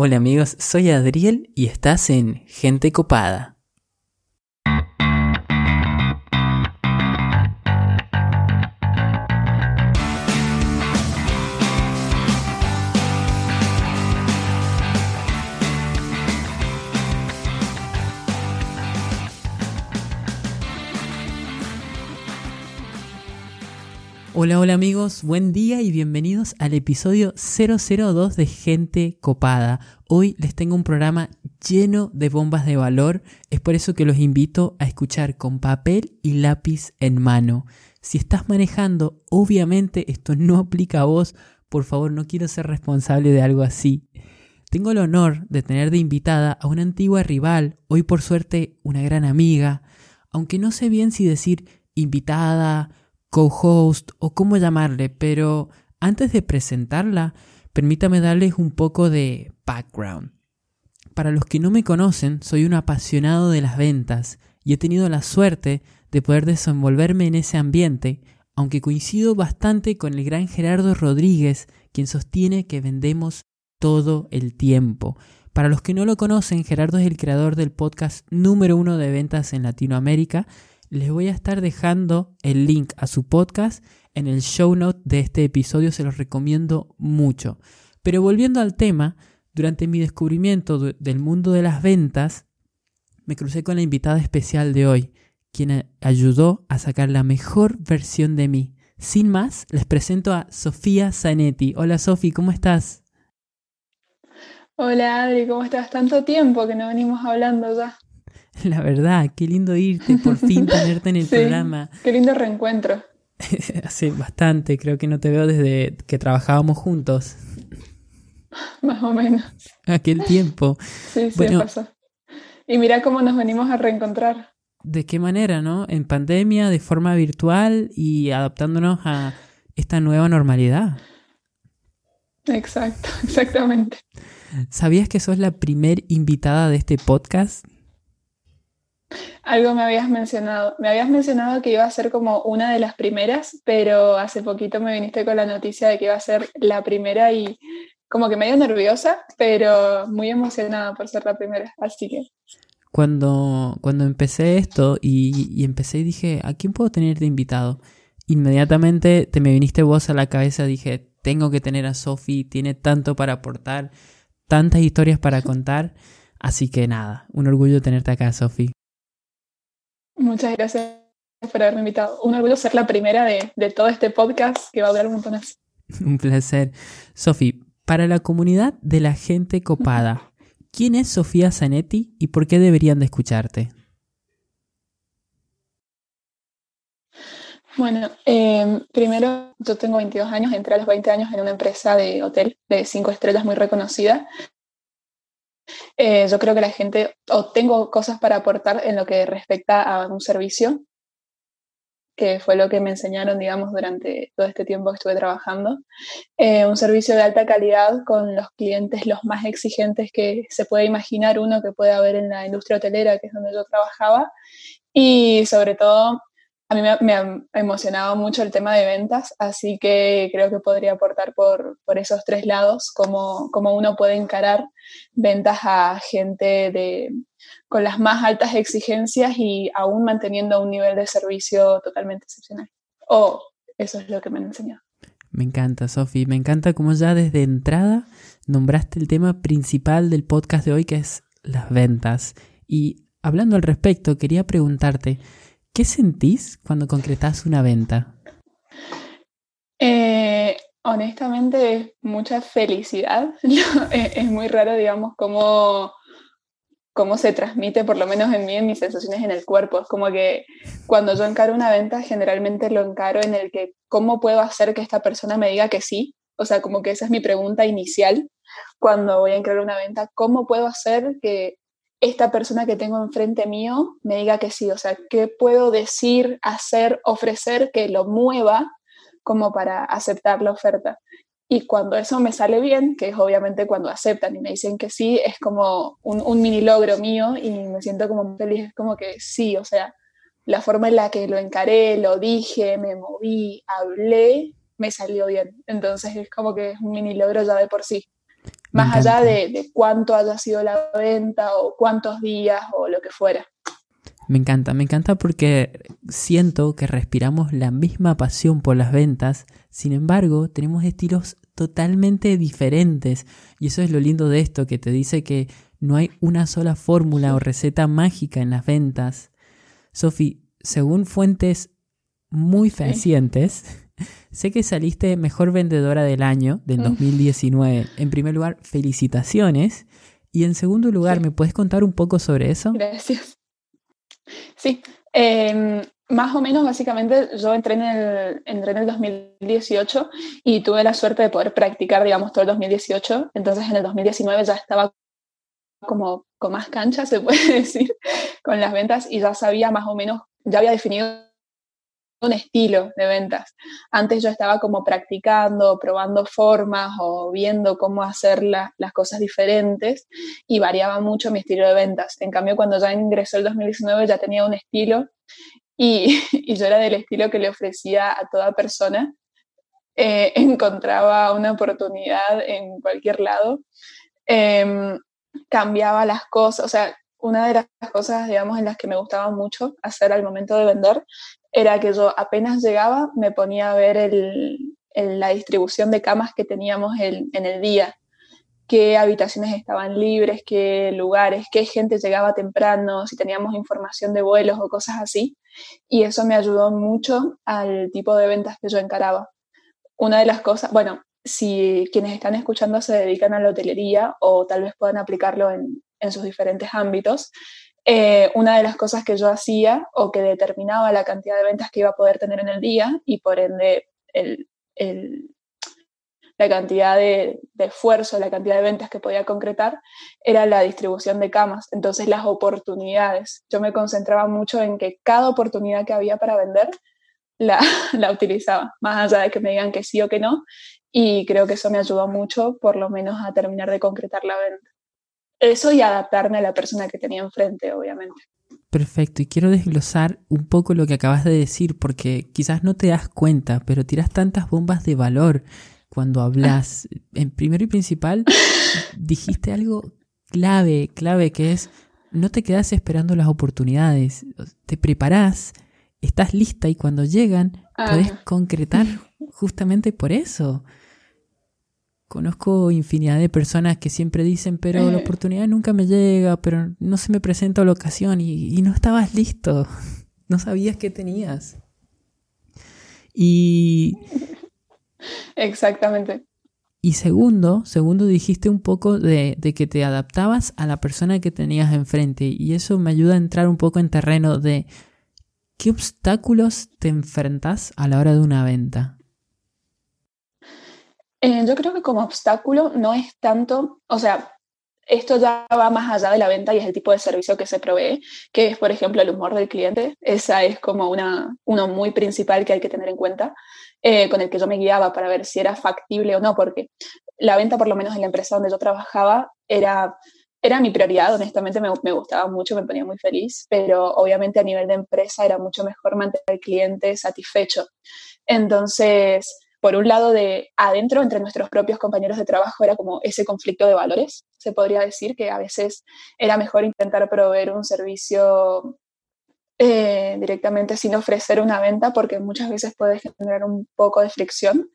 Hola amigos, soy Adriel y estás en Gente Copada. Hola, hola amigos, buen día y bienvenidos al episodio 002 de Gente Copada. Hoy les tengo un programa lleno de bombas de valor, es por eso que los invito a escuchar con papel y lápiz en mano. Si estás manejando, obviamente esto no aplica a vos, por favor no quiero ser responsable de algo así. Tengo el honor de tener de invitada a una antigua rival, hoy por suerte una gran amiga, aunque no sé bien si decir invitada, co-host o cómo llamarle, pero antes de presentarla, permítame darles un poco de background. Para los que no me conocen, soy un apasionado de las ventas y he tenido la suerte de poder desenvolverme en ese ambiente, aunque coincido bastante con el gran Gerardo Rodríguez, quien sostiene que vendemos todo el tiempo. Para los que no lo conocen, Gerardo es el creador del podcast número uno de ventas en Latinoamérica les voy a estar dejando el link a su podcast en el show note de este episodio, se los recomiendo mucho. Pero volviendo al tema, durante mi descubrimiento del mundo de las ventas, me crucé con la invitada especial de hoy, quien ayudó a sacar la mejor versión de mí. Sin más, les presento a Sofía Zanetti. Hola Sofi, ¿cómo estás? Hola Adri, ¿cómo estás? Tanto tiempo que no venimos hablando ya. La verdad, qué lindo irte, por fin tenerte en el programa. Qué lindo reencuentro. Hace bastante, creo que no te veo desde que trabajábamos juntos. Más o menos. Aquel tiempo. Sí, sí, pasó. Y mira cómo nos venimos a reencontrar. ¿De qué manera, no? En pandemia, de forma virtual y adaptándonos a esta nueva normalidad. Exacto, exactamente. ¿Sabías que sos la primer invitada de este podcast? Algo me habías mencionado. Me habías mencionado que iba a ser como una de las primeras, pero hace poquito me viniste con la noticia de que iba a ser la primera y como que medio nerviosa, pero muy emocionada por ser la primera. Así que. Cuando, cuando empecé esto y, empecé y dije, ¿a quién puedo tener de invitado? Inmediatamente te me viniste vos a la cabeza, dije, tengo que tener a Sofi, tiene tanto para aportar, tantas historias para contar. Así que nada, un orgullo tenerte acá, Sofi. Muchas gracias por haberme invitado. Un orgullo ser la primera de, todo este podcast que va a durar un montón. Un placer. Sofi, para la comunidad de la gente copada, ¿quién es Sofía Zanetti y por qué deberían de escucharte? Bueno, em, primero yo tengo 22 años, entré a los 20 años en una empresa de hotel de 5 estrellas muy reconocida eh, yo creo que la gente, o tengo cosas para aportar en lo que respecta a un servicio, que fue lo que me enseñaron, digamos, durante todo este tiempo que estuve trabajando. Eh, un servicio de alta calidad con los clientes los más exigentes que se puede imaginar uno que puede haber en la industria hotelera, que es donde yo trabajaba. Y sobre todo a mí me, ha emocionado mucho el tema de ventas, así que creo que podría aportar por, esos tres lados, cómo, uno puede encarar ventas a gente de, con las más altas exigencias y aún manteniendo un nivel de servicio totalmente excepcional. O eso es lo que me han enseñado. Me encanta, Sofi. Me encanta cómo ya desde entrada nombraste el tema principal del podcast de hoy, que es las ventas. Y hablando al respecto, quería preguntarte, ¿Qué sentís cuando concretás una venta? Eh, honestamente, mucha felicidad. es muy raro, digamos, cómo, cómo se transmite, por lo menos en mí, en mis sensaciones en el cuerpo. Es como que cuando yo encaro una venta, generalmente lo encaro en el que, ¿cómo puedo hacer que esta persona me diga que sí? O sea, como que esa es mi pregunta inicial cuando voy a encarar una venta. ¿Cómo puedo hacer que esta persona que tengo enfrente mío me diga que sí, o sea, qué puedo decir, hacer, ofrecer que lo mueva como para aceptar la oferta. Y cuando eso me sale bien, que es obviamente cuando aceptan y me dicen que sí, es como un, mini logro mío y me siento como feliz, es como que sí, o sea, la forma en la que lo encaré, lo dije, me moví, hablé, me salió bien. Entonces es como que es un mini logro ya de por sí. Más allá de, de cuánto haya sido la venta o cuántos días o lo que fuera. Me encanta, me encanta porque siento que respiramos la misma pasión por las ventas, sin embargo tenemos estilos totalmente diferentes y eso es lo lindo de esto, que te dice que no hay una sola fórmula o receta mágica en las ventas. Sofi, según fuentes muy fehacientes, sé que saliste mejor vendedora del año del 2019. En primer lugar, felicitaciones. Y en segundo lugar, ¿me puedes contar un poco sobre eso? Gracias. Sí, em, más o menos básicamente yo entré en, el, entré en el 2018 y tuve la suerte de poder practicar, digamos, todo el 2018. Entonces en el 2019 ya estaba como con más cancha, se puede decir, con las ventas y ya sabía más o menos, ya había definido un estilo de ventas. Antes yo estaba como practicando, probando formas o viendo cómo hacer las cosas diferentes y variaba mucho mi estilo de ventas. En cambio, cuando ya ingresó el 2019 ya tenía un estilo y, yo era del estilo que le ofrecía a toda persona. Eh, encontraba una oportunidad en cualquier lado. Em, cambiaba las cosas, o sea, una de las cosas, digamos, en las que me gustaba mucho hacer al momento de vender era que yo apenas llegaba me ponía a ver el, la distribución de camas que teníamos en el día, qué habitaciones estaban libres, qué lugares, qué gente llegaba temprano, si teníamos información de vuelos o cosas así. Y eso me ayudó mucho al tipo de ventas que yo encaraba. Una de las cosas, bueno, si quienes están escuchando se dedican a la hotelería o tal vez puedan aplicarlo en, en sus diferentes ámbitos, eh, una de las cosas que yo hacía o que determinaba la cantidad de ventas que iba a poder tener en el día y por ende la cantidad de, de, esfuerzo, la cantidad de ventas que podía concretar, era la distribución de camas. Entonces las oportunidades. Yo me concentraba mucho en que cada oportunidad que había para vender la, la utilizaba, más allá de que me digan que sí o que no. Y creo que eso me ayudó mucho, por lo menos, a terminar de concretar la venta eso y adaptarme a la persona que tenía enfrente, obviamente. Perfecto, y quiero desglosar un poco lo que acabas de decir, porque quizás no te das cuenta, pero tiras tantas bombas de valor cuando hablas. En primero y principal, dijiste algo clave, clave, que es no te quedas esperando las oportunidades, te preparás, estás lista y cuando llegan, puedes concretar justamente por eso. Conozco infinidad de personas que siempre dicen, pero la eh. oportunidad nunca me llega, pero no se me presenta la ocasión y, no estabas listo, no sabías qué tenías. Y... Exactamente. Y segundo, segundo dijiste un poco de, de, que te adaptabas a la persona que tenías enfrente y eso me ayuda a entrar un poco en terreno de qué obstáculos te enfrentas a la hora de una venta. Eh, yo creo que como obstáculo no es tanto, o sea, esto ya va más allá de la venta y es el tipo de servicio que se provee, que es, por ejemplo, el humor del cliente. Esa es como una, uno muy principal que hay que tener en cuenta, eh, con el que yo me guiaba para ver si era factible o no, porque la venta, por lo menos en la empresa donde yo trabajaba, era, era mi prioridad, honestamente me, me gustaba mucho, me ponía muy feliz, pero obviamente a nivel de empresa era mucho mejor mantener al cliente satisfecho. Entonces, por un lado, de adentro, entre nuestros propios compañeros de trabajo, era como ese conflicto de valores. Se podría decir que a veces era mejor intentar proveer un servicio eh, directamente sin ofrecer una venta, porque muchas veces puede generar un poco de fricción.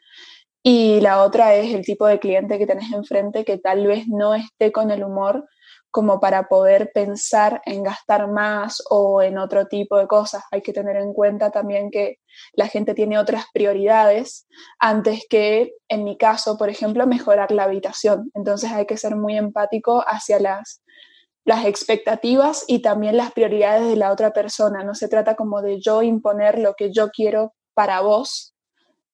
Y la otra es el tipo de cliente que tenés enfrente que tal vez no esté con el humor como para poder pensar en gastar más o en otro tipo de cosas. Hay que tener en cuenta también que la gente tiene otras prioridades antes que, en mi caso, por ejemplo, mejorar la habitación. Entonces hay que ser muy empático hacia las, las expectativas y también las prioridades de la otra persona. No se trata como de yo imponer lo que yo quiero para vos,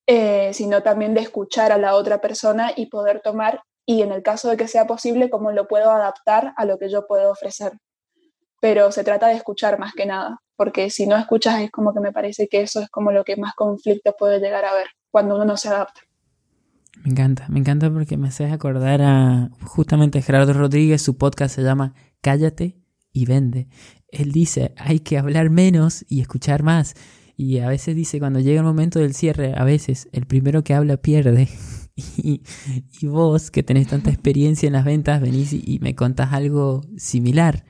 eh, sino también de escuchar a la otra persona y poder tomar y en el caso de que sea posible, cómo lo puedo adaptar a lo que yo puedo ofrecer. Pero se trata de escuchar más que nada, porque si no escuchas es como que me parece que eso es como lo que más conflicto puede llegar a ver cuando uno no se adapta. Me encanta, me encanta porque me haces acordar a justamente Gerardo Rodríguez, su podcast se llama Cállate y vende. Él dice, hay que hablar menos y escuchar más. Y a veces dice, cuando llega el momento del cierre, a veces el primero que habla pierde. Y, vos, que tenés tanta experiencia en las ventas, venís y, me contás algo similar.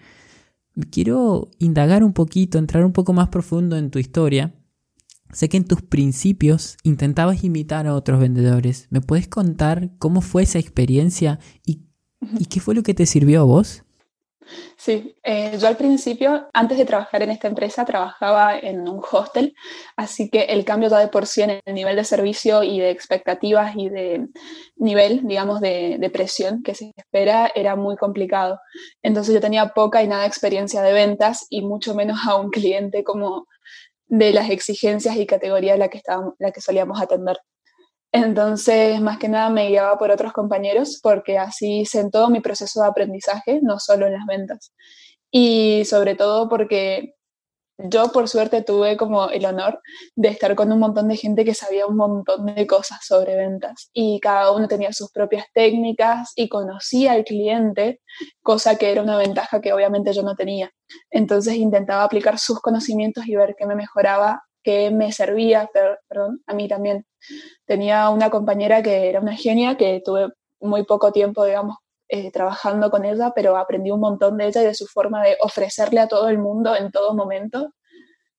Quiero indagar un poquito, entrar un poco más profundo en tu historia. Sé que en tus principios intentabas imitar a otros vendedores. ¿Me puedes contar cómo fue esa experiencia y, y qué fue lo que te sirvió a vos? Sí, eh, yo al principio, antes de trabajar en esta empresa, trabajaba en un hostel, así que el cambio de por sí en el nivel de servicio y de expectativas y de nivel, digamos, de, de presión que se espera era muy complicado. Entonces yo tenía poca y nada experiencia de ventas y mucho menos a un cliente como de las exigencias y categorías la que, estábamos, la que solíamos atender. Entonces, más que nada me guiaba por otros compañeros porque así hice en todo mi proceso de aprendizaje, no solo en las ventas. Y sobre todo porque yo por suerte tuve como el honor de estar con un montón de gente que sabía un montón de cosas sobre ventas y cada uno tenía sus propias técnicas y conocía al cliente, cosa que era una ventaja que obviamente yo no tenía. Entonces intentaba aplicar sus conocimientos y ver qué me mejoraba que me servía, perdón, a mí también. Tenía una compañera que era una genia, que tuve muy poco tiempo, digamos, eh, trabajando con ella, pero aprendí un montón de ella y de su forma de ofrecerle a todo el mundo en todo momento,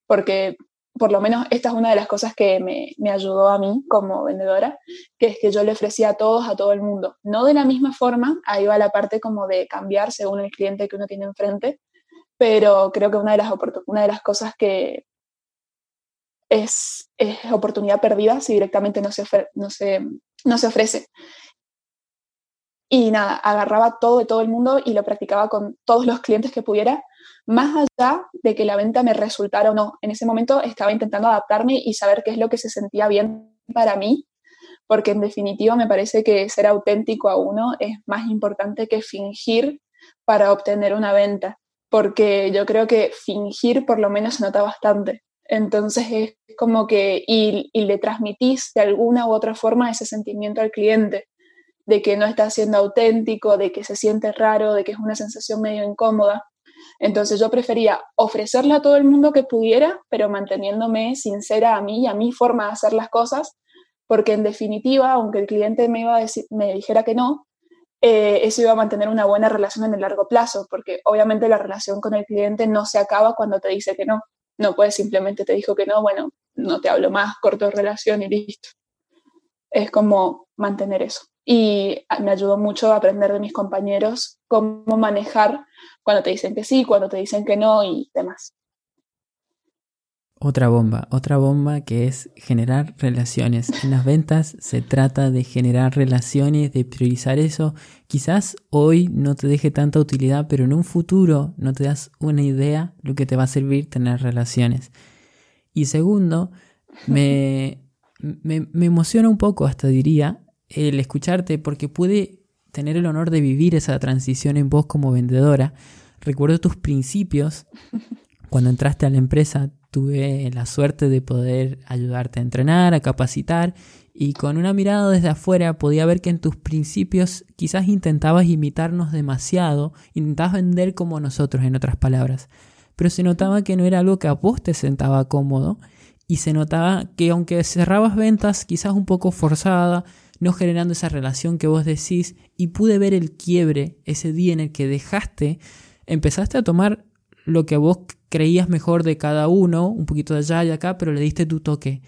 porque por lo menos esta es una de las cosas que me, me, ayudó a mí como vendedora, que es que yo le ofrecía a todos, a todo el mundo. No de la misma forma, ahí va la parte como de cambiar según el cliente que uno tiene enfrente, pero creo que una de las, una de las cosas que, es, oportunidad perdida si directamente no se, no, se, no se ofrece. Y nada, agarraba todo de todo el mundo y lo practicaba con todos los clientes que pudiera, más allá de que la venta me resultara o no. En ese momento estaba intentando adaptarme y saber qué es lo que se sentía bien para mí, porque en definitiva me parece que ser auténtico a uno es más importante que fingir para obtener una venta, porque yo creo que fingir por lo menos se nota bastante. Entonces es como que, y, le transmitís de alguna u otra forma ese sentimiento al cliente, de que no está siendo auténtico, de que se siente raro, de que es una sensación medio incómoda. Entonces yo prefería ofrecerle a todo el mundo que pudiera, pero manteniéndome sincera a mí y a mi forma de hacer las cosas, porque en definitiva, aunque el cliente me, iba a decir, me dijera que no, eh, eso iba a mantener una buena relación en el largo plazo, porque obviamente la relación con el cliente no se acaba cuando te dice que no. No puedes simplemente te dijo que no, bueno, no te hablo más, corto relación y listo. Es como mantener eso. Y me ayudó mucho a aprender de mis compañeros cómo manejar cuando te dicen que sí, cuando te dicen que no y demás. Otra bomba, otra bomba que es generar relaciones. En las ventas se trata de generar relaciones, de priorizar eso. Quizás hoy no te deje tanta utilidad, pero en un futuro no te das una idea lo que te va a servir tener relaciones. Y segundo, me, me, me emociona un poco, hasta diría, el escucharte porque pude tener el honor de vivir esa transición en vos como vendedora. Recuerdo tus principios cuando entraste a la empresa tuve la suerte de poder ayudarte a entrenar, a capacitar y con una mirada desde afuera podía ver que en tus principios quizás intentabas imitarnos demasiado, intentabas vender como nosotros en otras palabras, pero se notaba que no era algo que a vos te sentaba cómodo y se notaba que aunque cerrabas ventas quizás un poco forzada, no generando esa relación que vos decís y pude ver el quiebre ese día en el que dejaste, empezaste a tomar lo que vos creías mejor de cada uno, un poquito de allá y acá, pero le diste tu toque.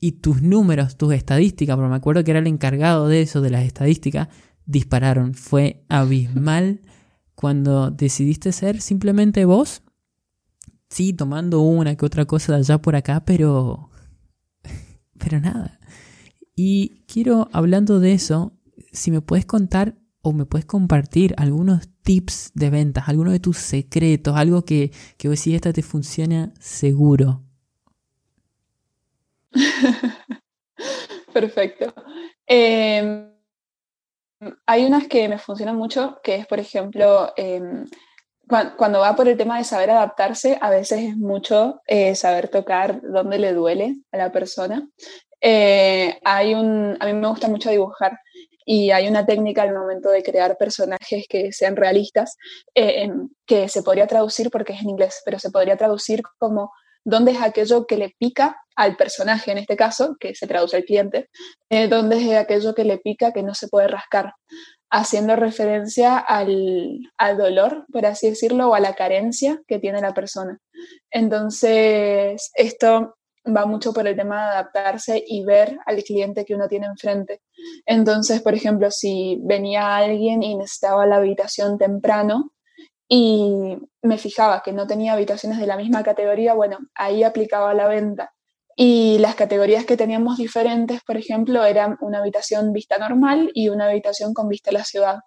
Y tus números, tus estadísticas, porque me acuerdo que era el encargado de eso, de las estadísticas, dispararon. Fue abismal cuando decidiste ser simplemente vos. Sí, tomando una que otra cosa de allá por acá, pero... Pero nada. Y quiero, hablando de eso, si me puedes contar o me puedes compartir algunos tips de ventas, algunos de tus secretos, algo que, que vos esta te funciona seguro. Perfecto. Em, hay unas que me funcionan mucho, que es, por ejemplo, em, cuando va por el tema de saber adaptarse, a veces es mucho eh, saber tocar dónde le duele a la persona. Eh, hay un, a mí me gusta mucho dibujar y hay una técnica al momento de crear personajes que sean realistas eh, que se podría traducir porque es en inglés, pero se podría traducir como dónde es aquello que le pica al personaje en este caso, que se traduce al cliente, eh, dónde es aquello que le pica que no se puede rascar, haciendo referencia al, al, dolor, por así decirlo, o a la carencia que tiene la persona. Entonces, esto va mucho por el tema de adaptarse y ver al cliente que uno tiene enfrente. Entonces, por ejemplo, si venía alguien y necesitaba la habitación temprano y me fijaba que no tenía habitaciones de la misma categoría, bueno, ahí aplicaba la venta. Y las categorías que teníamos diferentes, por ejemplo, eran una habitación vista normal y una habitación con vista a la ciudad.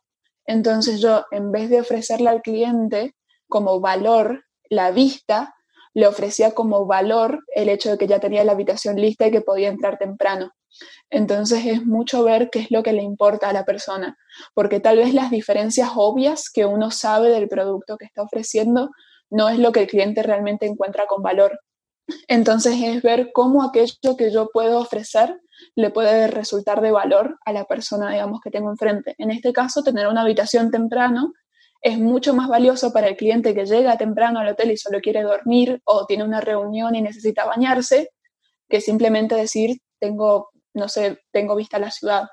Entonces yo, en vez de ofrecerle al cliente como valor la vista, le ofrecía como valor el hecho de que ya tenía la habitación lista y que podía entrar temprano. Entonces es mucho ver qué es lo que le importa a la persona, porque tal vez las diferencias obvias que uno sabe del producto que está ofreciendo no es lo que el cliente realmente encuentra con valor. Entonces es ver cómo aquello que yo puedo ofrecer le puede resultar de valor a la persona, digamos, que tengo enfrente. En este caso, tener una habitación temprano es mucho más valioso para el cliente que llega temprano al hotel y solo quiere dormir o tiene una reunión y necesita bañarse, que simplemente decir, tengo, no sé, tengo vista a la ciudad.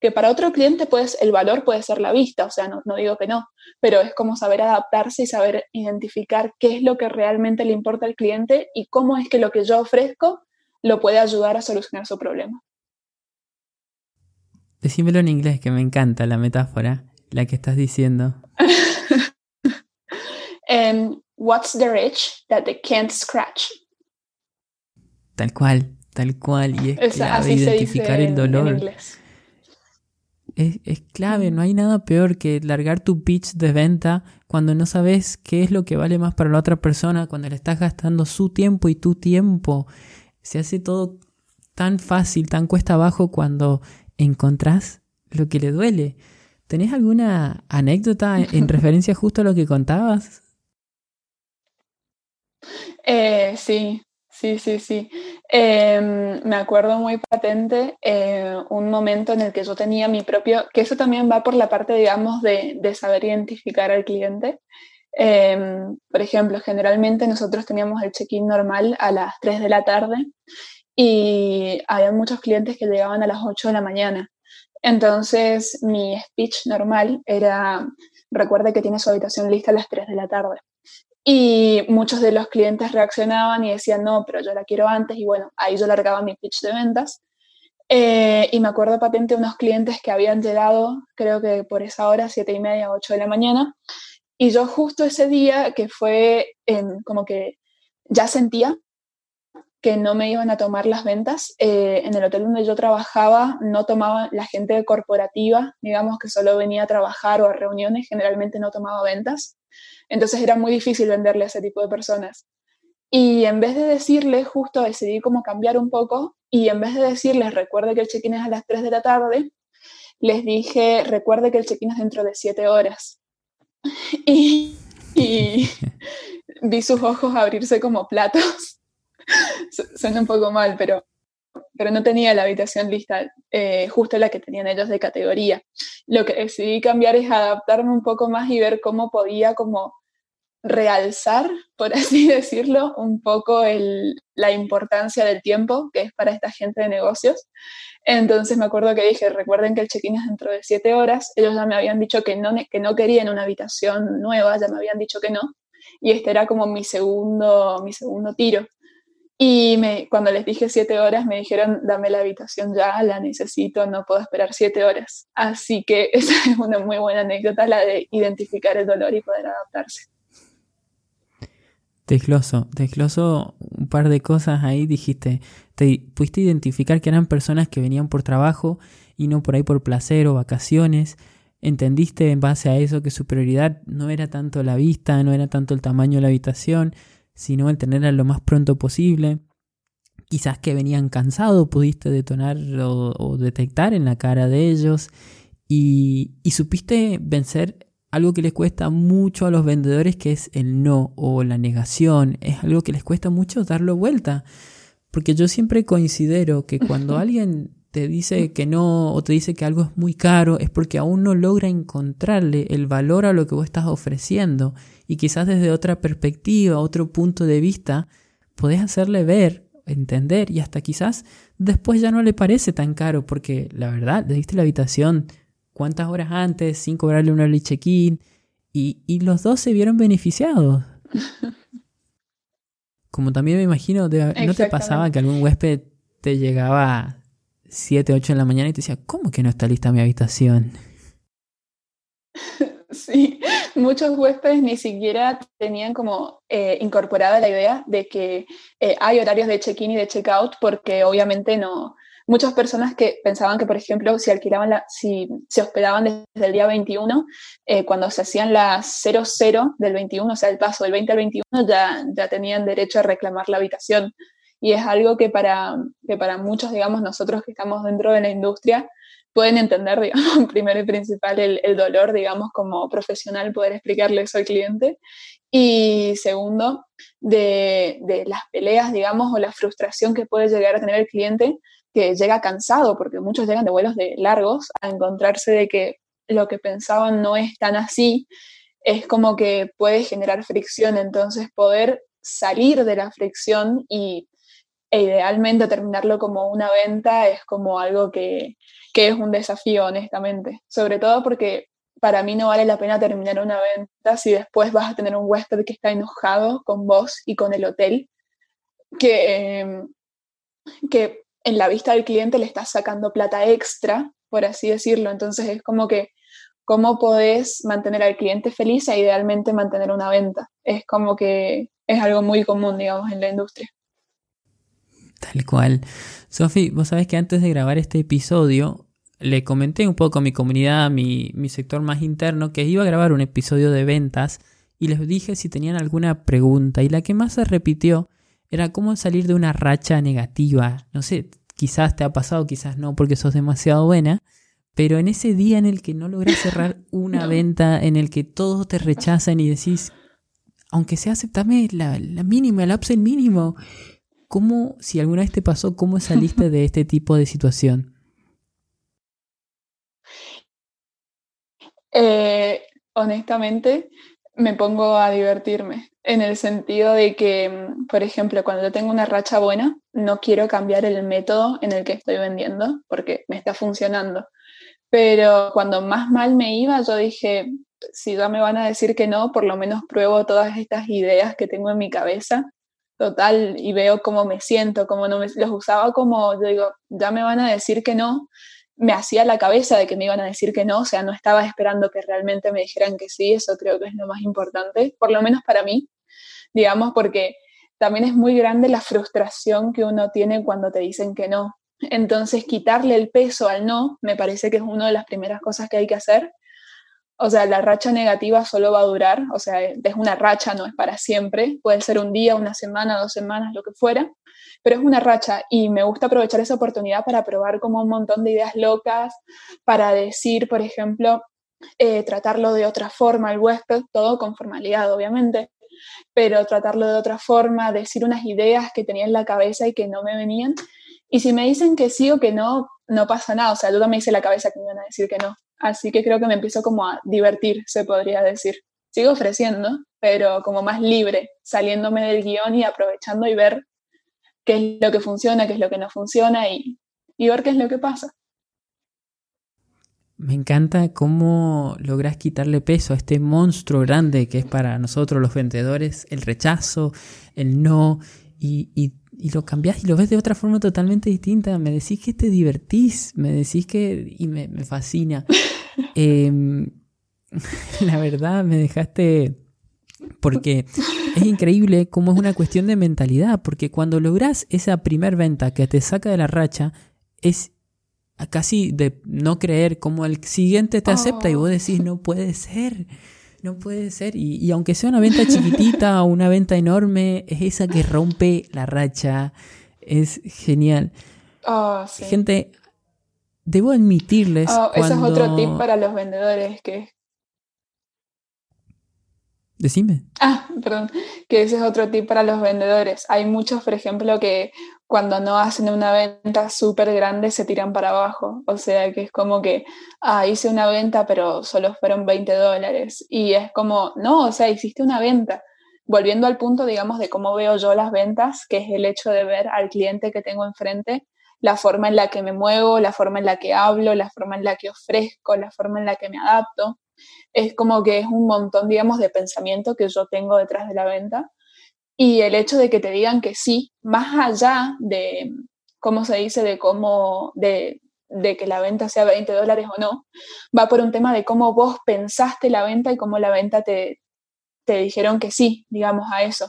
Que para otro cliente pues, el valor puede ser la vista, o sea, no, no digo que no, pero es como saber adaptarse y saber identificar qué es lo que realmente le importa al cliente y cómo es que lo que yo ofrezco lo puede ayudar a solucionar su problema. Decímelo en inglés, que me encanta la metáfora, la que estás diciendo. And what's the rich that they can't scratch? Tal cual, tal cual. Y es, clave identificar el dolor. Es, es, clave, no hay nada peor que largar tu pitch de venta cuando no sabes qué es lo que vale más para la otra persona, cuando le estás gastando su tiempo y tu tiempo. Se hace todo tan fácil, tan cuesta abajo cuando encontrás lo que le duele. ¿Tenés alguna anécdota en referencia justo a lo que contabas? Eh, sí, sí, sí, sí. Em, me acuerdo muy patente eh, un momento en el que yo tenía mi propio, que eso también va por la parte, digamos, de, de saber identificar al cliente. Em, por ejemplo, generalmente nosotros teníamos el check-in normal a las 3 de la tarde y había muchos clientes que llegaban a las 8 de la mañana. Entonces, mi speech normal era, recuerde que tiene su habitación lista a las 3 de la tarde. Y muchos de los clientes reaccionaban y decían, no, pero yo la quiero antes. Y bueno, ahí yo largaba mi pitch de ventas. Eh, y me acuerdo patente unos clientes que habían llegado, creo que por esa hora, siete y media, ocho de la mañana. Y yo justo ese día, que fue en, como que ya sentía que no me iban a tomar las ventas. Eh, en el hotel donde yo trabajaba no tomaba la gente corporativa, digamos que solo venía a trabajar o a reuniones, generalmente no tomaba ventas. Entonces era muy difícil venderle a ese tipo de personas. Y en vez de decirle, justo decidí como cambiar un poco y en vez de decirles, recuerde que el check-in es a las 3 de la tarde, les dije, recuerde que el check-in es dentro de 7 horas. Y, y vi sus ojos abrirse como platos. Suena un poco mal, pero, pero no tenía la habitación lista, eh, justo la que tenían ellos de categoría. Lo que decidí cambiar es adaptarme un poco más y ver cómo podía como realzar, por así decirlo, un poco el, la importancia del tiempo que es para esta gente de negocios. Entonces me acuerdo que dije, recuerden que el check-in es dentro de siete horas, ellos ya me habían dicho que no, que no querían una habitación nueva, ya me habían dicho que no, y este era como mi segundo, mi segundo tiro. Y me, cuando les dije siete horas, me dijeron, dame la habitación ya, la necesito, no puedo esperar siete horas. Así que esa es una muy buena anécdota, la de identificar el dolor y poder adaptarse. Desgloso, desgloso un par de cosas ahí, dijiste, te pudiste identificar que eran personas que venían por trabajo y no por ahí por placer o vacaciones, entendiste en base a eso que su prioridad no era tanto la vista, no era tanto el tamaño de la habitación, sino el tenerla lo más pronto posible. Quizás que venían cansados, pudiste detonar o, detectar en la cara de ellos y, y supiste vencer algo que les cuesta mucho a los vendedores, que es el no o la negación. Es algo que les cuesta mucho darlo vuelta. Porque yo siempre considero que cuando alguien te dice que no o te dice que algo es muy caro, es porque aún no logra encontrarle el valor a lo que vos estás ofreciendo. Y quizás desde otra perspectiva, otro punto de vista, podés hacerle ver, entender y hasta quizás después ya no le parece tan caro porque la verdad, le diste la habitación cuántas horas antes sin cobrarle un early check-in y, y los dos se vieron beneficiados. Como también me imagino, ¿no te pasaba que algún huésped te llegaba 7, 8 de la mañana y te decía, ¿cómo que no está lista mi habitación? Sí, muchos huéspedes ni siquiera tenían como eh, incorporada la idea de que eh, hay horarios de check-in y de check-out porque obviamente no, muchas personas que pensaban que, por ejemplo, si alquilaban la, si se hospedaban desde el día 21, eh, cuando se hacían las 00 del 21, o sea, el paso del 20 al 21, ya, ya tenían derecho a reclamar la habitación. Y es algo que para, que para muchos, digamos, nosotros que estamos dentro de la industria, pueden entender, digamos, primero y principal el, dolor, digamos, como profesional, poder explicarle eso al cliente. Y segundo, de, de, las peleas, digamos, o la frustración que puede llegar a tener el cliente, que llega cansado, porque muchos llegan de vuelos de largos a encontrarse de que lo que pensaban no es tan así, es como que puede generar fricción, entonces poder salir de la fricción y e idealmente terminarlo como una venta es como algo que, que es un desafío, honestamente. Sobre todo porque para mí no vale la pena terminar una venta si después vas a tener un huésped que está enojado con vos y con el hotel, que, em, que en la vista del cliente le estás sacando plata extra, por así decirlo. Entonces es como que, ¿cómo podés mantener al cliente feliz e idealmente mantener una venta? Es como que es algo muy común, digamos, en la industria. Tal cual. Sofi, vos sabés que antes de grabar este episodio le comenté un poco a mi comunidad, mi, mi sector más interno, que iba a grabar un episodio de ventas y les dije si tenían alguna pregunta y la que más se repitió era cómo salir de una racha negativa. No sé, quizás te ha pasado, quizás no, porque sos demasiado buena, pero en ese día en el que no logras cerrar una venta, en el que todos te rechazan y decís, aunque sea aceptame la, la mínima, el upsell mínimo, ¿cómo, si alguna vez te pasó, cómo saliste de este tipo de situación? Eh, honestamente, me pongo a divertirme, en el sentido de que, mm, por ejemplo, cuando yo tengo una racha buena, no quiero cambiar el método en el que estoy vendiendo porque me está funcionando. Pero cuando más mal me iba, yo dije, si ya me van a decir que no, por lo menos pruebo todas estas ideas que tengo en mi cabeza, total, y veo cómo me siento, cómo no me, los usaba como, yo digo, ya me van a decir que no, me hacía la cabeza de que me iban a decir que no, o sea, no estaba esperando que realmente me dijeran que sí, eso creo que es lo más importante, por lo menos para mí, digamos, porque también es muy grande la frustración que uno tiene cuando te dicen que no. Entonces, quitarle el peso al no me parece que es una de las primeras cosas que hay que hacer. O sea, la racha negativa solo va a durar, o sea, es una racha, no es para siempre, puede ser un día, una semana, dos semanas, lo que fuera, pero es una racha y me gusta aprovechar esa oportunidad para probar como un montón de ideas locas, para decir, por ejemplo, eh, tratarlo de otra forma al huésped, todo con formalidad, obviamente, pero tratarlo de otra forma, decir unas ideas que tenía en la cabeza y que no me venían. Y si me dicen que sí o que no, no pasa nada, o sea, yo me hice la cabeza que me iban a decir que no. Así que creo que me empiezo como a divertir, se podría decir. Sigo ofreciendo, pero como más libre, saliéndome del guion y aprovechando y ver qué es lo que funciona, qué es lo que no funciona y, ver qué es lo que pasa. Me encanta cómo logras quitarle peso a este monstruo grande que es para nosotros los vendedores, el rechazo, el no, y, lo cambias y lo ves de otra forma totalmente distinta. Me decís que te divertís, me decís que... y me, fascina. Em, la verdad, me dejaste porque es increíble cómo es una cuestión de mentalidad, porque cuando logras esa primer venta que te saca de la racha, es casi de no creer cómo el siguiente te acepta y vos decís, no puede ser, no puede ser. Y, aunque sea una venta chiquitita o una venta enorme, es esa que rompe la racha. Es genial. Oh, Gente, debo admitirles. Oh, ese es otro tip para los vendedores, que Decime. Ah, perdón, que ese es otro tip para los vendedores. Hay muchos, por ejemplo, que cuando no hacen una venta súper grande se tiran para abajo. O sea, que es como que, ah, hice una venta, pero solo fueron 20 dólares. Y es como, no, o sea, hiciste una venta. volviendo al punto, digamos, de cómo veo yo las ventas, que es el hecho de ver al cliente que tengo enfrente, la forma en la que me muevo, la forma en la que hablo, la forma en la que ofrezco, la forma en la que me adapto. Es como que es un montón, digamos, de pensamiento que yo tengo detrás de la venta. Y el hecho de que te digan que sí, más allá de, ¿cómo se dice?, de cómo, de, de que la venta sea 20 dólares o no, va por un tema de cómo vos pensaste la venta y cómo la venta te, te dijeron que sí, digamos, a eso.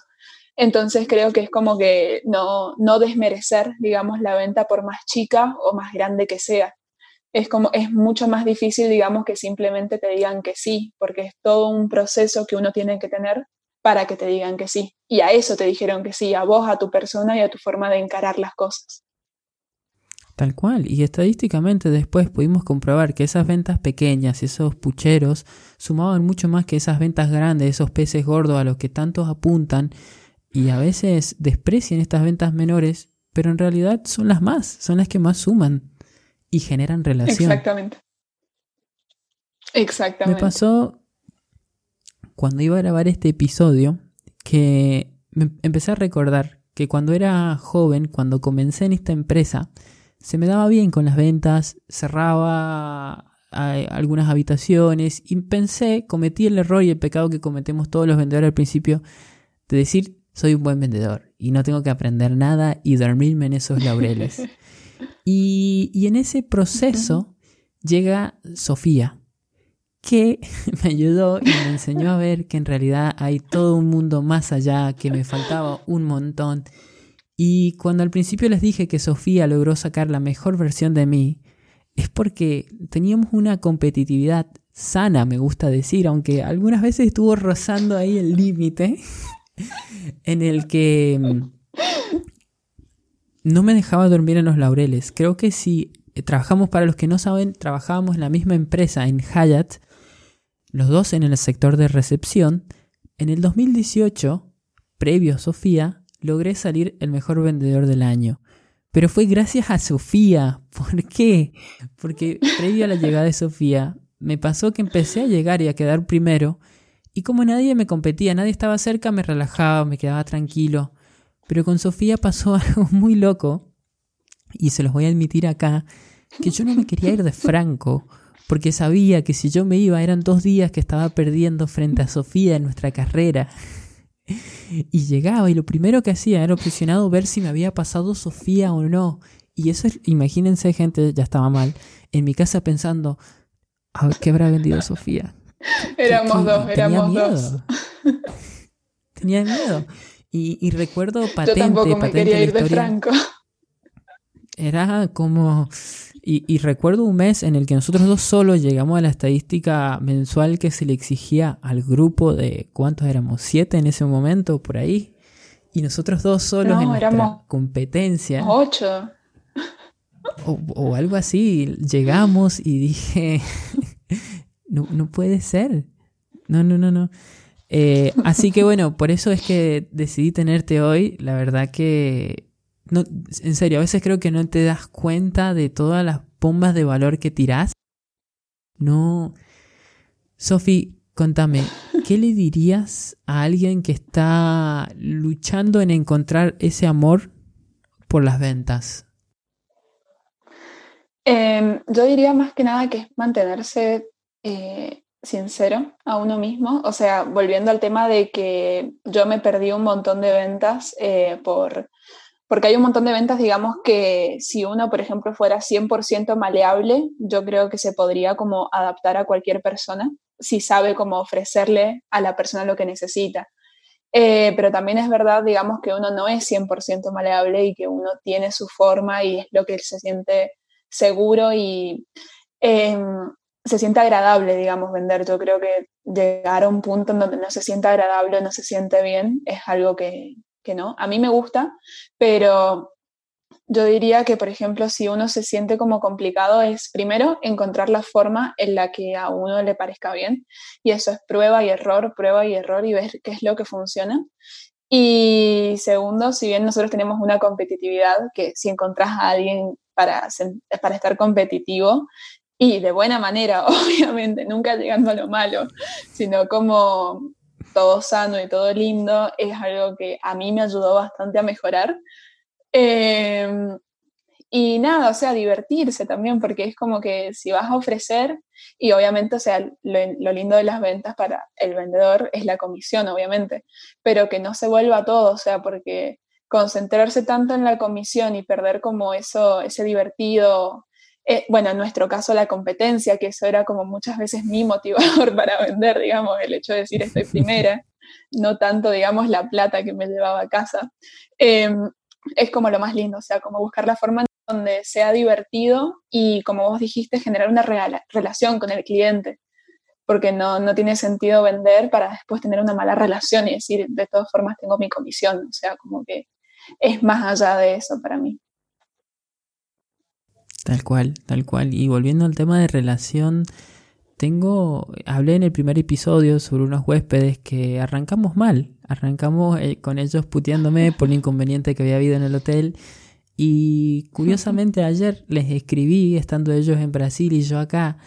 Entonces creo que es como que no, no desmerecer, digamos, la venta por más chica o más grande que sea. Es como, es mucho más difícil, digamos, que simplemente te digan que sí, porque es todo un proceso que uno tiene que tener para que te digan que sí. Y a eso te dijeron que sí, a vos, a tu persona y a tu forma de encarar las cosas. Tal cual, y estadísticamente después pudimos comprobar que esas ventas pequeñas, esos pucheros, sumaban mucho más que esas ventas grandes, esos peces gordos a los que tantos apuntan y a veces desprecian estas ventas menores, pero en realidad son las más, son las que más suman y generan relación. Exactamente. Exactamente. Me pasó cuando iba a grabar este episodio que me empecé a recordar que cuando era joven, cuando comencé en esta empresa, se me daba bien con las ventas, cerraba algunas habitaciones y pensé, cometí el error y el pecado que cometemos todos los vendedores al principio de decir soy un buen vendedor y no tengo que aprender nada y dormirme en esos laureles. y, y en ese proceso llega Sofía, que me ayudó y me enseñó a ver que en realidad hay todo un mundo más allá, que me faltaba un montón y cuando al principio les dije que Sofía logró sacar la mejor versión de mí, es porque teníamos una competitividad sana, me gusta decir, aunque algunas veces estuvo rozando ahí el límite en el que mm, no me dejaba dormir en los laureles. Creo que si trabajamos, para los que no saben, trabajábamos en la misma empresa, en Hyatt, los dos en el sector de recepción, en el 2018, previo a Sofía, logré salir el mejor vendedor del año. Pero fue gracias a Sofía. ¿Por qué? Porque previo a la llegada de Sofía, me pasó que empecé a llegar y a quedar primero. Y como nadie me competía, nadie estaba cerca, me relajaba, me quedaba tranquilo. Pero con Sofía pasó algo muy loco. Y se los voy a admitir acá, que yo no me quería ir de Franco, porque sabía que si yo me iba eran dos días que estaba perdiendo frente a Sofía en nuestra carrera. Y llegaba y lo primero que hacía era obsesionado ver si me había pasado Sofía o no. Y eso, es, imagínense gente, ya estaba mal, en mi casa pensando, a ver, ¿qué habrá vendido Sofía? Éramos dos, éramos dos. Tenía miedo. Y, y recuerdo patente, Yo tampoco me patente quería la ir de historia. Franco. Era como... Y, y recuerdo un mes en el que nosotros dos solos llegamos a la estadística mensual que se le exigía al grupo de... ¿Cuántos éramos? ¿Siete en ese momento? Por ahí. Y nosotros dos solos No, en nuestra competencia. Ocho. O, o algo así. Llegamos y dije... no, no puede ser. No, no, no, no. Eh, así que bueno, por eso es que decidí tenerte hoy. La verdad que no, en serio, a veces creo que no te das cuenta de todas las bombas de valor que tirás. No. Sofi, contame, ¿qué le dirías a alguien que está luchando en encontrar ese amor por las ventas? Eh, yo diría más que nada que es mantenerse eh, sincero a uno mismo. O sea, volviendo al tema de que yo me perdí un montón de ventas eh, por porque hay un montón de ventas, digamos, que si uno, por ejemplo, fuera 100% maleable, yo creo que se podría como adaptar a cualquier persona si sabe cómo ofrecerle a la persona lo que necesita. Eh, pero también es verdad, digamos, que uno no es 100% maleable y que uno tiene su forma y es lo que se siente seguro y eh, se siente agradable, digamos, vender. Yo creo que llegar a un punto en donde no se siente agradable, no se siente bien, es algo que, que no. A mí me gusta, pero yo diría que, por ejemplo, si uno se siente como complicado, es primero encontrar la forma en la que a uno le parezca bien. Y eso es prueba y error, prueba y error y ver qué es lo que funciona. Y segundo, si bien nosotros tenemos una competitividad, que si encontrás a alguien para, para estar competitivo, y de buena manera, obviamente, nunca llegando a lo malo, sino como todo sano y todo lindo, es algo que a mí me ayudó bastante a mejorar. Em, y nada, o sea, divertirse también, porque es como que si vas a ofrecer, y obviamente, o sea, lo, lindo de las ventas para el vendedor es la comisión, obviamente, pero que no se vuelva todo, o sea, porque concentrarse tanto en la comisión y perder como eso, ese divertido, eh, bueno, en nuestro caso la competencia, que eso era como muchas veces mi motivador para vender, digamos, el hecho de decir estoy primera, no tanto, digamos, la plata que me llevaba a casa, em, es como lo más lindo, o sea, como buscar la forma donde sea divertido y, como vos dijiste, generar una relación con el cliente, porque no, no tiene sentido vender para después tener una mala relación y decir, de todas formas tengo mi comisión, o sea, como que es más allá de eso para mí. Tal cual, tal cual. Y volviendo al tema de relación, tengo, hablé en el primer episodio sobre unos huéspedes que arrancamos mal, arrancamos eh, con ellos puteándome por el inconveniente que había habido en el hotel. Y curiosamente ayer les escribí, estando ellos en Brasil y yo acá,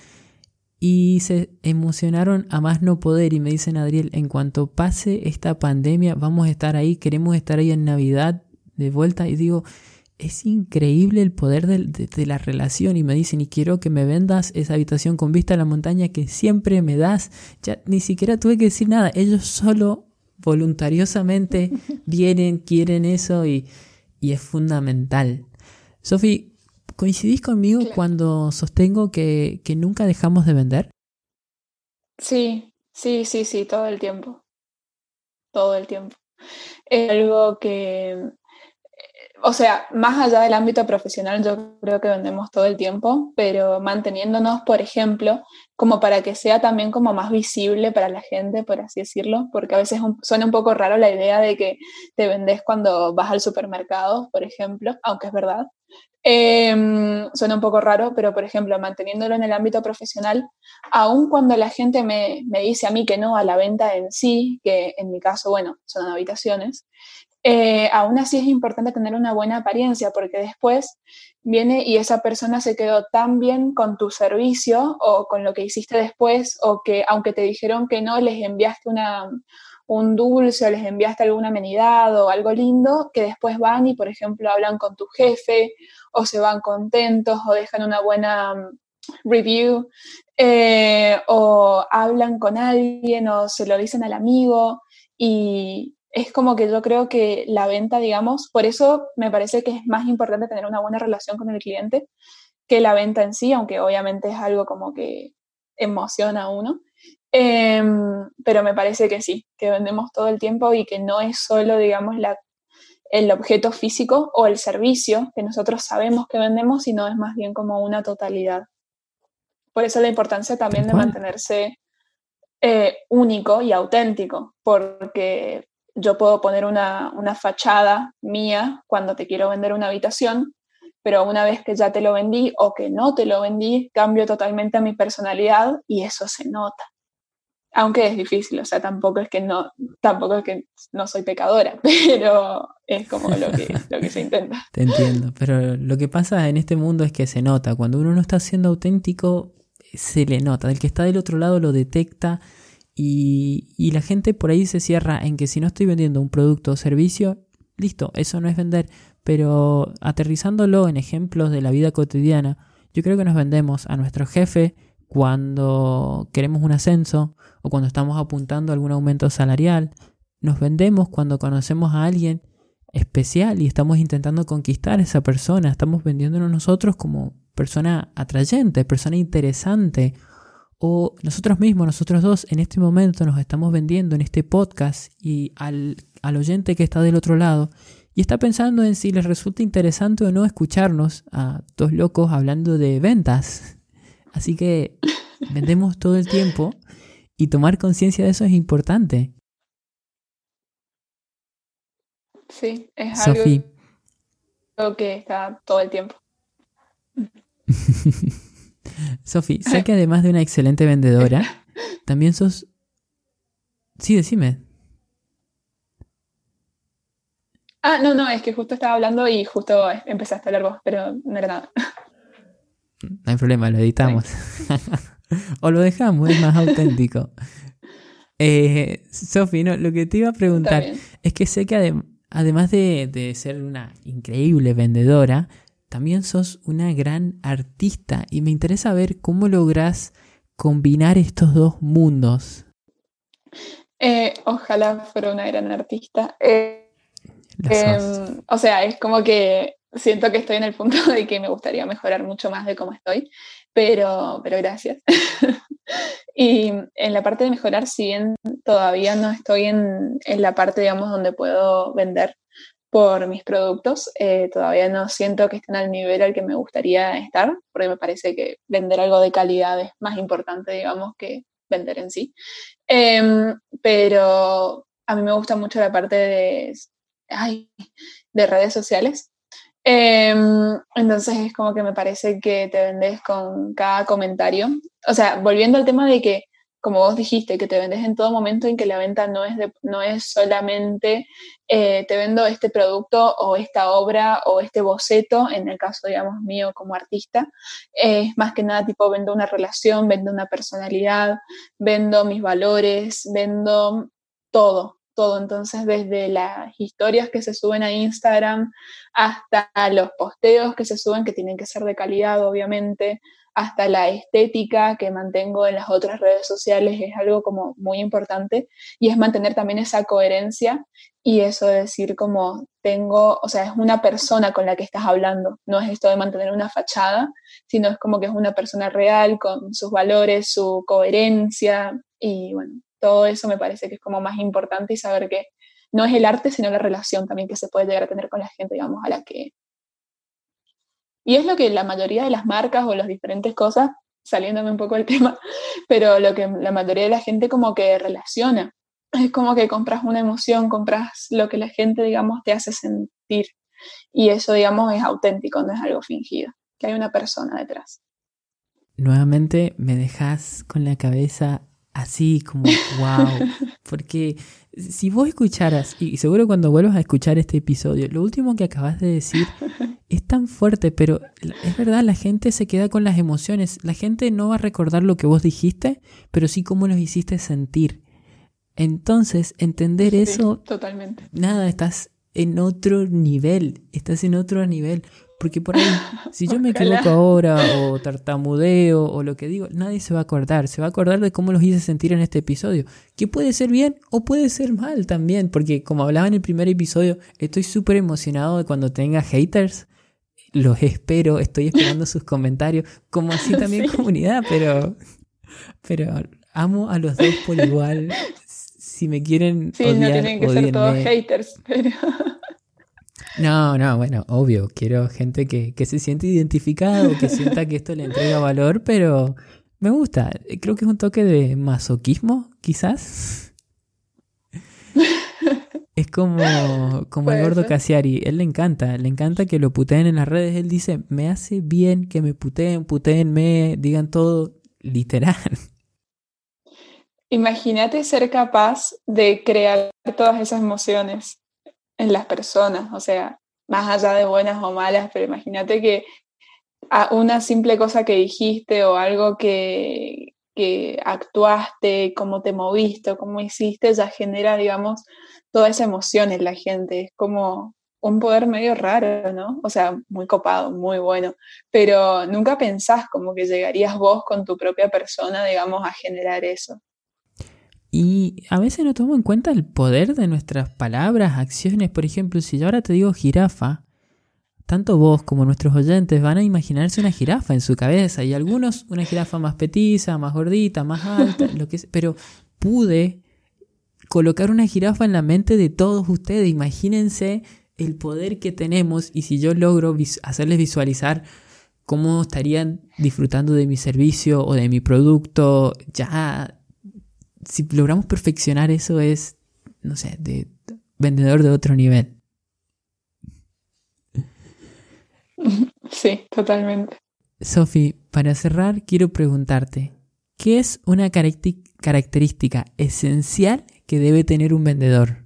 y se emocionaron a más no poder y me dicen, Adriel, en cuanto pase esta pandemia, vamos a estar ahí, queremos estar ahí en Navidad de vuelta. Y digo, es increíble el poder de, la relación y me dicen y quiero que me vendas esa habitación con vista a la montaña que siempre me das. Ya ni siquiera tuve que decir nada, ellos solo voluntariosamente vienen, quieren eso y, es fundamental. Sofi, ¿coincidís conmigo cuando sostengo que, que nunca dejamos de vender? Sí, sí, sí, sí, todo el tiempo. Todo el tiempo. Es algo que o sea, más allá del ámbito profesional, yo creo que vendemos todo el tiempo, pero manteniéndonos, por ejemplo, como para que sea también como más visible para la gente, por así decirlo, porque a veces suena un poco raro la idea de que te vendes cuando vas al supermercado, por ejemplo, aunque es verdad. Em, suena un poco raro, pero por ejemplo, manteniéndolo en el ámbito profesional, aun cuando la gente me, me dice a mí que no a la venta en sí, que en mi caso, bueno, son habitaciones, eh, aún así es importante tener una buena apariencia porque después viene y esa persona se quedó tan bien con tu servicio o con lo que hiciste después o que aunque te dijeron que no, les enviaste una, un dulce o les enviaste alguna amenidad o algo lindo, que después van y, por ejemplo, hablan con tu jefe o se van contentos o dejan una buena mm, review eh, o hablan con alguien o se lo dicen al amigo y, es como que yo creo que la venta, digamos, por eso me parece que es más importante tener una buena relación con el cliente que la venta en sí, aunque obviamente es algo como que emociona a uno. Em, pero me parece que sí, que vendemos todo el tiempo y que no es solo, digamos, la, el objeto físico o el servicio que nosotros sabemos que vendemos, sino es más bien como una totalidad. Por eso la importancia también de mantenerse eh, único y auténtico, porque yo puedo poner una, fachada mía cuando te quiero vender una habitación, pero una vez que ya te lo vendí o que no te lo vendí, cambio totalmente a mi personalidad y eso se nota. Aunque es difícil, o sea, tampoco es que no, tampoco es que no soy pecadora, pero es como lo que, lo que se intenta. Te entiendo, pero lo que pasa en este mundo es que se nota. Cuando uno no está siendo auténtico, se le nota. El que está del otro lado lo detecta y, la gente por ahí se cierra en que si no estoy vendiendo un producto o servicio, listo, eso no es vender. Pero aterrizándolo en ejemplos de la vida cotidiana, yo creo que nos vendemos a nuestro jefe cuando queremos un ascenso o cuando estamos apuntando a algún aumento salarial. Nos vendemos cuando conocemos a alguien especial y estamos intentando conquistar a esa persona. Estamos vendiéndonos nosotros como persona atrayente, persona interesante o nosotros mismos, nosotros dos, en este momento nos estamos vendiendo en este podcast y al, oyente que está del otro lado y está pensando en si les resulta interesante o no escucharnos a dos locos hablando de ventas. Así que vendemos todo el tiempo y tomar conciencia de eso es importante. Sí, es algo que está todo el tiempo. Sofi, sé que además de una excelente vendedora, también sos... Sí, decime. Ah, no, no, es que justo estaba hablando y justo empezaste a hablar vos, pero no era nada. No hay problema, lo editamos. o lo dejamos, es más auténtico. Eh, Sofi, no, lo que te iba a preguntar es que sé que además de, de ser una increíble vendedora, también sos una gran artista y me interesa ver cómo logras combinar estos dos mundos. Eh, ojalá fuera una gran artista. Eh, em, o sea, es como que siento que estoy en el punto de que me gustaría mejorar mucho más de cómo estoy, pero, pero gracias. y en la parte de mejorar, si bien todavía no estoy en, en la parte, digamos, donde puedo vender por mis productos. Eh, todavía no siento que estén al nivel al que me gustaría estar, porque me parece que vender algo de calidad es más importante, digamos, que vender en sí. Em, pero a mí me gusta mucho la parte de, de redes sociales. Em, entonces es como que me parece que te vendes con cada comentario. O sea, volviendo al tema de que como vos dijiste, que te vendes en todo momento en que la venta no es, no es solamente eh, te vendo este producto o esta obra o este boceto, en el caso, digamos, mío como artista, es más que nada tipo vendo una relación, vendo una personalidad, vendo mis valores, vendo todo, todo. Entonces, desde las historias que se suben a Instagram hasta los posteos que se suben, que tienen que ser de calidad, obviamente, hasta la estética que mantengo en las otras redes sociales es algo como muy importante y es mantener también esa coherencia y eso de decir como tengo, o sea, es una persona con la que estás hablando, no es esto de mantener una fachada, sino es como que es una persona real con sus valores, su coherencia y bueno, todo eso me parece que es como más importante y saber que no es el arte, sino la relación también que se puede llegar a tener con la gente, digamos, a la que, y es lo que la mayoría de las marcas o las diferentes cosas, saliéndome un poco del tema, pero lo que la mayoría de la gente como que relaciona. Es como que compras una emoción, compras lo que la gente, digamos, te hace sentir. Y eso, digamos, es auténtico, no es algo fingido, que hay una persona detrás. Nuevamente me dejas con la cabeza así como, wow, porque si vos escucharas, y seguro cuando vuelvas a escuchar este episodio, lo último que acabas de decir es tan fuerte, pero es verdad, la gente se queda con las emociones. La gente no va a recordar lo que vos dijiste, pero sí cómo los hiciste sentir. Entonces, entender eso... Totalmente. Nada, estás en otro nivel, estás en otro nivel. Porque por ahí, si yo me equivoco ahora o tartamudeo o lo que digo, nadie se va a acordar. Se va a acordar de cómo los hice sentir en este episodio. Que puede ser bien o puede ser mal también. Porque como hablaba en el primer episodio, estoy súper emocionado de cuando tenga haters. Los espero, estoy esperando sus comentarios. Como así también comunidad, pero, pero amo a los dos por igual. Si me quieren. Sí, no tienen que ser todos haters, pero. No, no, bueno, obvio, quiero gente que, se siente identificado, que sienta que esto le entrega valor, pero me gusta. Creo que es un toque de masoquismo, quizás. Es como, como el gordo Casiari, él le encanta, le encanta que lo puteen en las redes, él dice, me hace bien que me puteen, me digan todo literal. Imagínate ser capaz de crear todas esas emociones en las personas, o sea, más allá de buenas o malas, pero imagínate que a una simple cosa que dijiste o algo que, que actuaste, cómo te moviste, cómo hiciste, ya genera, digamos, toda esa emoción en la gente. Es como un poder medio raro, ¿no? O sea, muy copado, muy bueno, pero nunca pensás como que llegarías vos con tu propia persona, digamos, a generar eso. Y a veces no tomamos en cuenta el poder de nuestras palabras, acciones. Por ejemplo, si yo ahora te digo jirafa, tanto vos como nuestros oyentes van a imaginarse una jirafa en su cabeza. Y algunos una jirafa más petiza, más gordita, más alta, lo que Pero pude colocar una jirafa en la mente de todos ustedes. Imagínense el poder que tenemos y si yo logro hacerles visualizar cómo estarían disfrutando de mi servicio o de mi producto, ya si logramos perfeccionar eso es, no sé, de vendedor de otro nivel. Sí, totalmente. Sofi, para cerrar, quiero preguntarte, ¿qué es una característica esencial que debe tener un vendedor?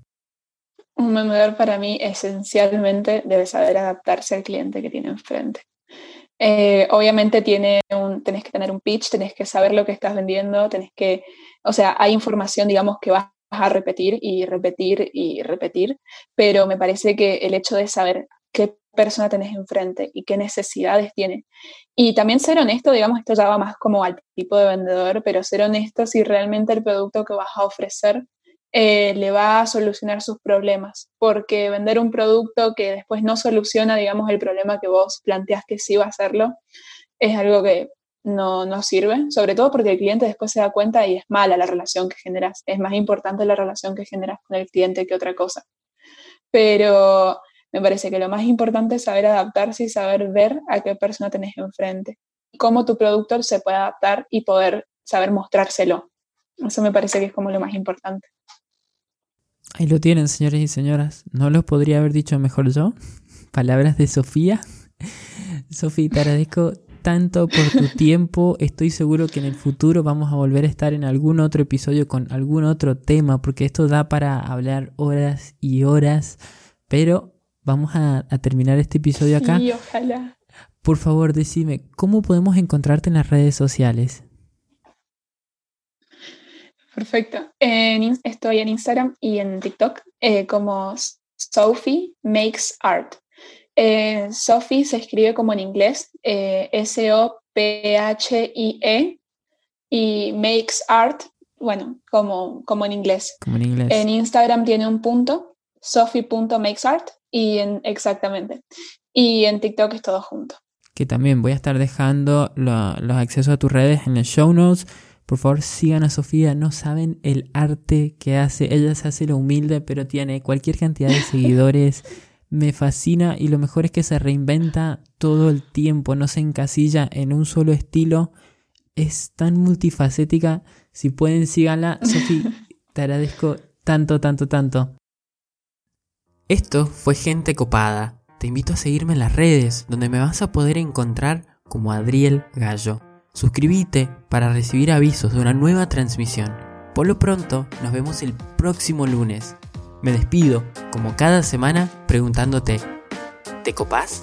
Un vendedor para mí esencialmente debe saber adaptarse al cliente que tiene enfrente. Eh, obviamente tiene tenés que tener un pitch, tenés que saber lo que estás vendiendo, tenés que, o sea, hay información, digamos, que vas a repetir y repetir y repetir, pero me parece que el hecho de saber qué persona tenés enfrente y qué necesidades tiene. Y también ser honesto, digamos, esto ya va más como al tipo de vendedor, pero ser honesto si realmente el producto que vas a ofrecer eh, le va a solucionar sus problemas, porque vender un producto que después no soluciona, digamos, el problema que vos planteas que sí va a hacerlo, es algo que no, no sirve, sobre todo porque el cliente después se da cuenta y es mala la relación que generas. Es más importante la relación que generas con el cliente que otra cosa. Pero me parece que lo más importante es saber adaptarse y saber ver a qué persona tenés enfrente. Cómo tu producto se puede adaptar y poder saber mostrárselo. Eso me parece que es como lo más importante. Ahí lo tienen, señores y señoras. No lo podría haber dicho mejor yo. Palabras de Sofía. Sofía, te agradezco tanto por tu tiempo. Estoy seguro que en el futuro vamos a volver a estar en algún otro episodio con algún otro tema, porque esto da para hablar horas y horas. Pero vamos a, terminar este episodio acá. Sí, ojalá. Por favor, decime, ¿cómo podemos encontrarte en las redes sociales? Perfecto. estoy en Instagram y en TikTok eh, como Sophie Makes Art. Eh, Sophie se escribe como en inglés, eh, S-O-P-H-I-E, y Makes Art, bueno, como, como en inglés. Como en inglés. En Instagram tiene un punto, sophie.makesart, y en, exactamente. Y en TikTok es todo junto. Que también voy a estar dejando los accesos a tus redes en el show notes. Por favor, sigan a Sofía. No saben el arte que hace. Ella se hace lo humilde, pero tiene cualquier cantidad de seguidores. Me fascina y lo mejor es que se reinventa todo el tiempo. No se encasilla en un solo estilo. Es tan multifacética. Si pueden, síganla. Sofía, te agradezco tanto, tanto, tanto. Esto fue Gente Copada. Te invito a seguirme en las redes, donde me vas a poder encontrar como Adriel Gallo. Suscríbete para recibir avisos de una nueva transmisión. Por lo pronto, nos vemos el próximo lunes. Me despido, como cada semana, preguntándote, ¿te copás?